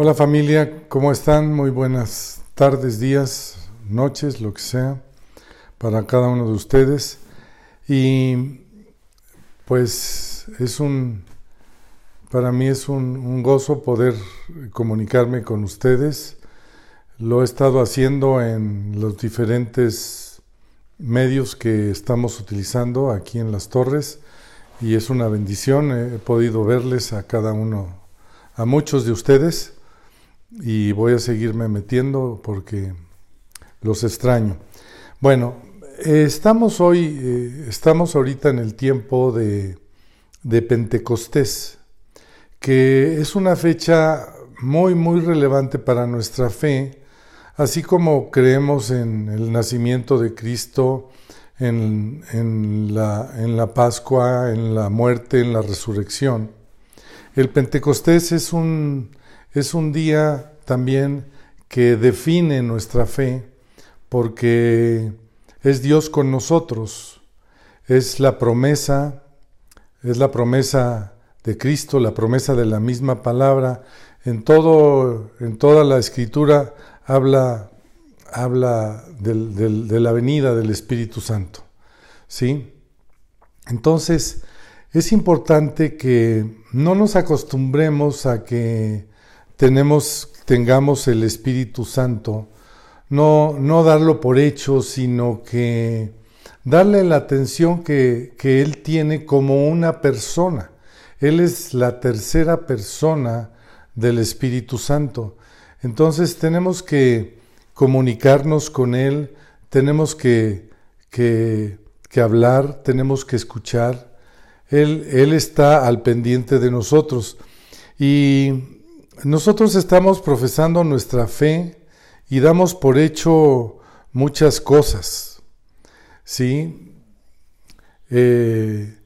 Hola familia, ¿cómo están? Muy buenas tardes, días, noches, lo que sea, para cada uno de ustedes. Y pues es un, para mí es un, gozo poder comunicarme con ustedes. Lo he estado haciendo en los diferentes medios que estamos utilizando aquí en las torres y es una bendición. He podido verles a cada uno, a muchos de ustedes y voy a seguirme metiendo porque los extraño. Bueno, estamos hoy, eh, estamos ahorita en el tiempo de, de Pentecostés, que es una fecha muy, muy relevante para nuestra fe, así como creemos en el nacimiento de Cristo, en la Pascua, en la muerte, en la resurrección. El Pentecostés es un, es un día también que define nuestra fe porque es Dios con nosotros, es la promesa, es la promesa de Cristo, la promesa de la misma palabra. En, todo, en toda la escritura habla, habla de la venida del Espíritu Santo. ¿Sí? Entonces, es importante que no nos acostumbremos a que tenemos, tengamos el Espíritu Santo, no, no darlo por hecho, sino que darle la atención que, que Él tiene como una persona. Él es la tercera persona del Espíritu Santo. Entonces tenemos que comunicarnos con Él, tenemos que, que, que hablar, tenemos que escuchar, él, está al pendiente de nosotros. Y nosotros estamos profesando nuestra fe y damos por hecho muchas cosas. ¿Sí? Eh,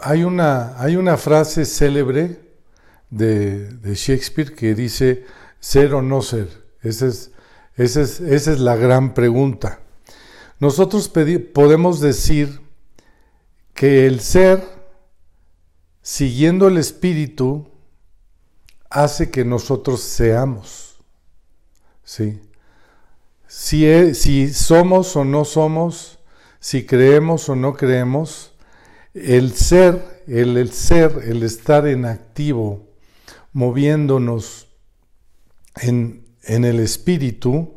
hay, una, hay una frase célebre de, de, Shakespeare que dice ser o no ser. Esa es, esa es, esa es la gran pregunta. Nosotros podemos decir que el ser, siguiendo el espíritu, hace que nosotros seamos. ¿Sí? Si, e, si somos o no somos, si creemos o no creemos, el ser, el, el ser, el estar en activo, moviéndonos en, en el espíritu,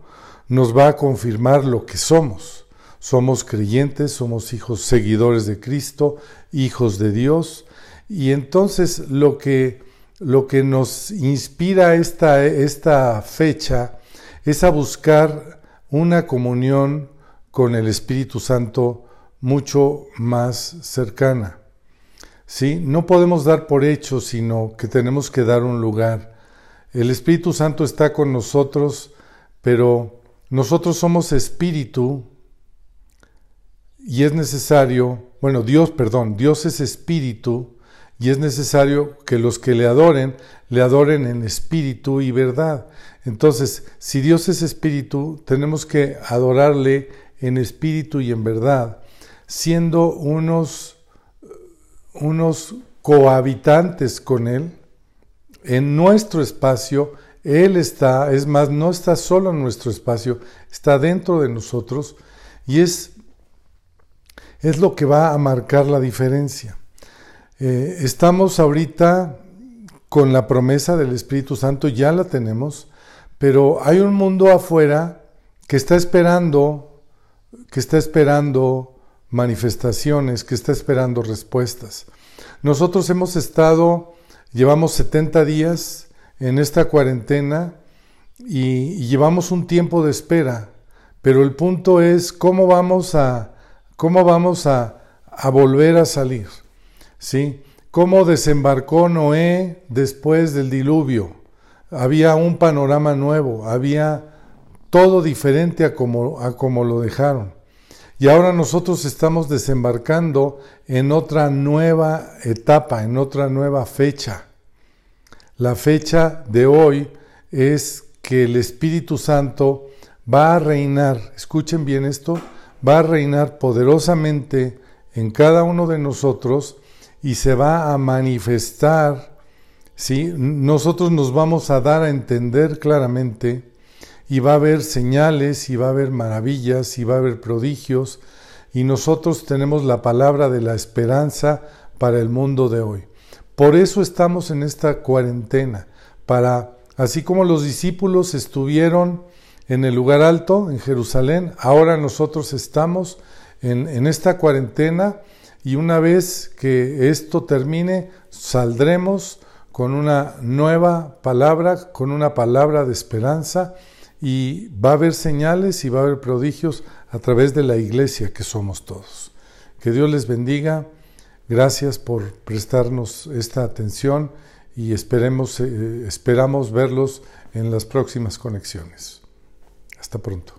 nos va a confirmar lo que somos. Somos creyentes, somos hijos seguidores de Cristo, hijos de Dios, y entonces lo que, lo que nos inspira esta, esta fecha es a buscar una comunión con el Espíritu Santo mucho más cercana. ¿Sí? No podemos dar por hecho, sino que tenemos que dar un lugar. El Espíritu Santo está con nosotros, pero nosotros somos espíritu y es necesario, bueno, Dios, perdón, Dios es espíritu y es necesario que los que le adoren, le adoren en espíritu y verdad. Entonces, si Dios es espíritu, tenemos que adorarle en espíritu y en verdad, siendo unos, unos cohabitantes con Él en nuestro espacio. Él está, es más, no está solo en nuestro espacio, está dentro de nosotros y es es lo que va a marcar la diferencia. Eh, estamos ahorita con la promesa del Espíritu Santo, ya la tenemos, pero hay un mundo afuera que está esperando, que está esperando manifestaciones, que está esperando respuestas. Nosotros hemos estado, llevamos 70 días en esta cuarentena y, y llevamos un tiempo de espera, pero el punto es cómo vamos a ¿Cómo vamos a, volver a salir? ¿Sí? ¿Cómo desembarcó Noé después del diluvio? Había un panorama nuevo, había todo diferente a como, a como lo dejaron. Y ahora nosotros estamos desembarcando en otra nueva etapa, en otra nueva fecha. La fecha de hoy es que el Espíritu Santo va a reinar, escuchen bien esto, va a reinar poderosamente en cada uno de nosotros y se va a manifestar ¿sí? nosotros nos vamos a dar a entender claramente y va a haber señales y va a haber maravillas y va a haber prodigios y nosotros tenemos la palabra de la esperanza para el mundo de hoy. Por eso estamos en esta cuarentena, para, así como los discípulos estuvieron en el lugar alto, en Jerusalén, ahora nosotros estamos en, esta cuarentena y una vez que esto termine, saldremos con una nueva palabra, con una palabra de esperanza y va a haber señales y va a haber prodigios a través de la iglesia que somos todos. Que Dios les bendiga. Gracias por prestarnos esta atención y esperemos, eh, esperamos verlos en las próximas conexiones. Hasta pronto.